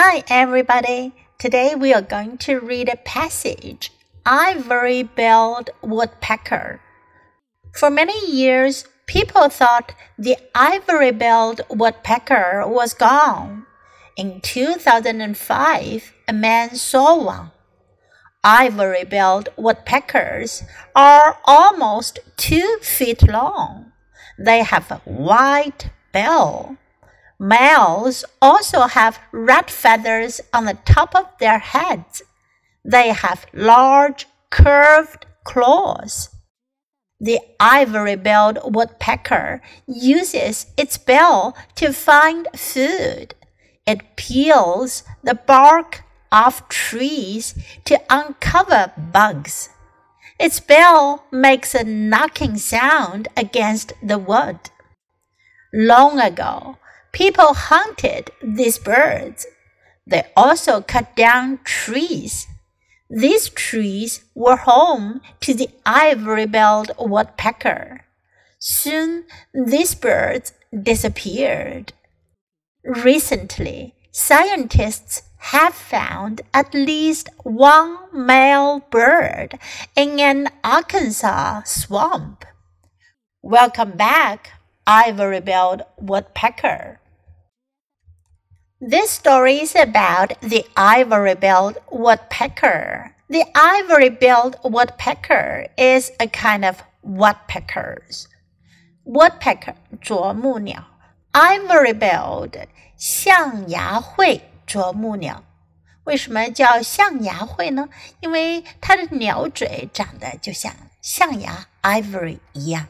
Hi, everybody. Today we are going to read a passage Ivory billed woodpecker. For many years, people thought the ivory billed woodpecker was gone. In 2005, a man saw one. Ivory billed woodpeckers are almost two feet long. They have a white bill. Males also have red feathers on the top of their heads. They have large, curved claws. The ivory billed woodpecker uses its bill to find food. It peels the bark off trees to uncover bugs. Its bill makes a knocking sound against the wood. Long ago, people hunted these birds. They also cut down trees. These trees were home to the ivory billed woodpecker. Soon these birds disappeared. Recently, scientists have found at least one male bird in an Arkansas swamp. Welcome back, ivory billed woodpecker. This story is about the ivory billed woodpecker. The ivory billed woodpecker is a kind of woodpeckers. Woodpecker 啄木鸟，ivory billed 象牙喙啄木鸟。为什么叫象牙喙呢？因为它的鸟嘴长得就像象牙 ivory 一样。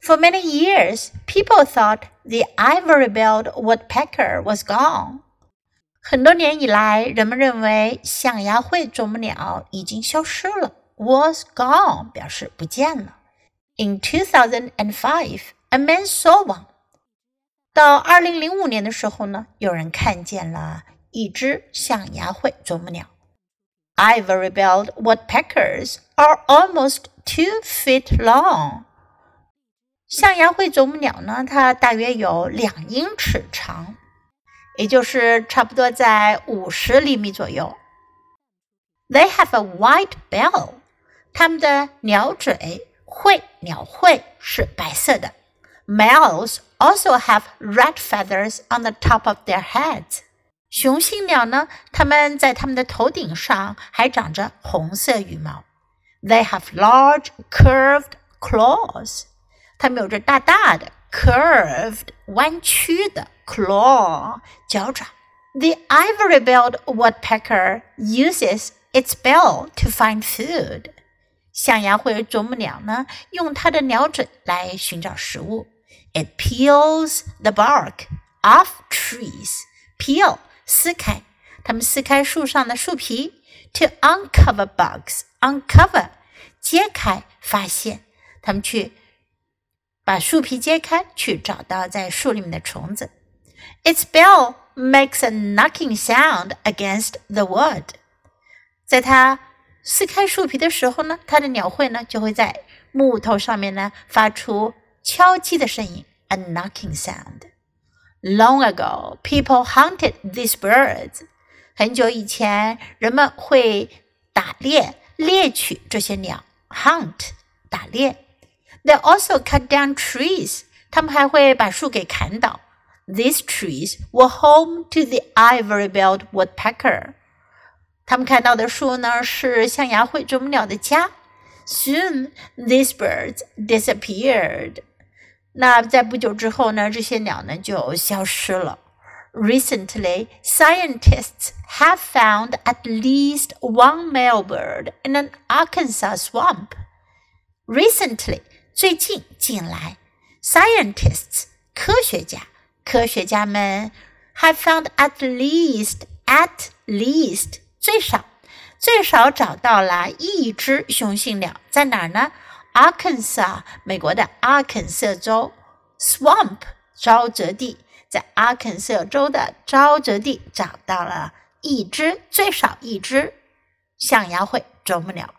for many years, people thought the ivory-billed woodpecker was gone. 很多年以来，人们认为象牙喙啄木鸟已经消失了。Was gone 表示不见了。In 2005, a man saw one. 到二零零五年的时候呢，有人看见了一只象牙喙啄木鸟。Ivory-billed woodpeckers are almost two feet long. 象牙喙啄木鸟呢，它大约有两英尺长，也就是差不多在五十厘米左右。They have a white bill，它们的鸟嘴喙鸟喙是白色的。Males also have red feathers on the top of their heads。雄性鸟呢，它们在它们的头顶上还长着红色羽毛。They have large curved claws。它们有着大大的 curved 弯曲的 claw 脚爪。The ivory-billed woodpecker uses its bill to find food. 象牙喙啄木鸟呢，用它的鸟嘴来寻找食物。It peels the bark off trees. Peel 撕开，它们撕开树上的树皮。To uncover bugs. Uncover 揭开，发现。它们去 把树皮揭开，去找到在树里面的虫子。Its bill makes a knocking sound against the wood。在它撕开树皮的时候呢，它的鸟喙呢就会在木头上面呢发出敲击的声音，a knocking sound。Long ago, people hunted these birds。很久以前，人们会打猎，猎取这些鸟，hunt 打猎。They also cut down trees. 他们还会把树给砍倒。These trees were home to the ivory-billed woodpecker. 他们看到的树呢，是象牙喙啄木鸟的家。Soon these birds disappeared. 那在不久之后呢，这些鸟呢就消失了。Recently, scientists have found at least one male bird in an Arkansas swamp. Recently 最近近来，scientists 科学家科学家们 have found at least at least 最少最少找到了一只雄性鸟，在哪儿呢？Arkansas 美国的阿肯色州 swamp 沼泽地，在阿肯色州的沼泽地找到了一只最少一只象牙喙啄木鸟。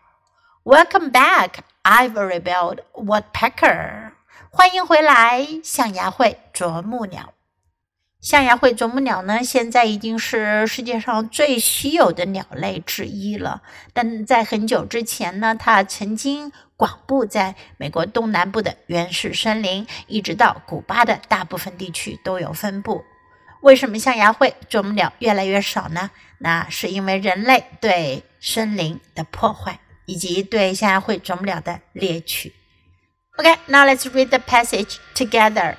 Welcome back. Ivory-billed woodpecker，欢迎回来，象牙喙啄木鸟。象牙喙啄木鸟呢，现在已经是世界上最稀有的鸟类之一了。但在很久之前呢，它曾经广布在美国东南部的原始森林，一直到古巴的大部分地区都有分布。为什么象牙喙啄木鸟越来越少呢？那是因为人类对森林的破坏，以及对象牙喙啄木鸟的猎取。Okay, now let's read the passage together.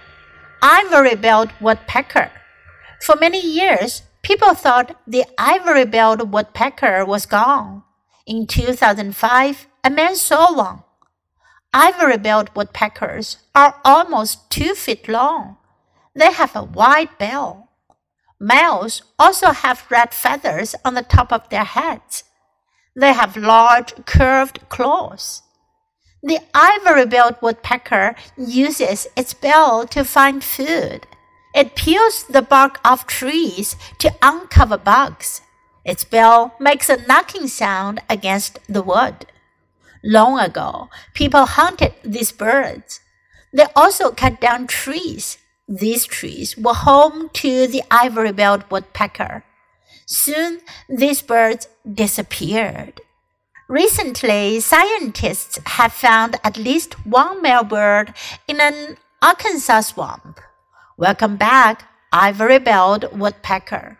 Ivory-billed woodpecker. For many years, people thought the ivory-billed woodpecker was gone. In 2005, a man saw one. Ivory-billed woodpeckers are almost two feet long. They have a wide bill. Males also have red feathers on the top of their heads. They have large curved claws. The ivory-billed woodpecker uses its bill to find food. It peels the bark off trees to uncover bugs. Its bill makes a knocking sound against the wood. Long ago, people hunted these birds. They also cut down trees. These trees were home to the ivory-billed woodpecker. Soon, these birds disappeared. Recently, scientists have found at least one male bird in an Arkansas swamp. Welcome back, ivory billed woodpecker.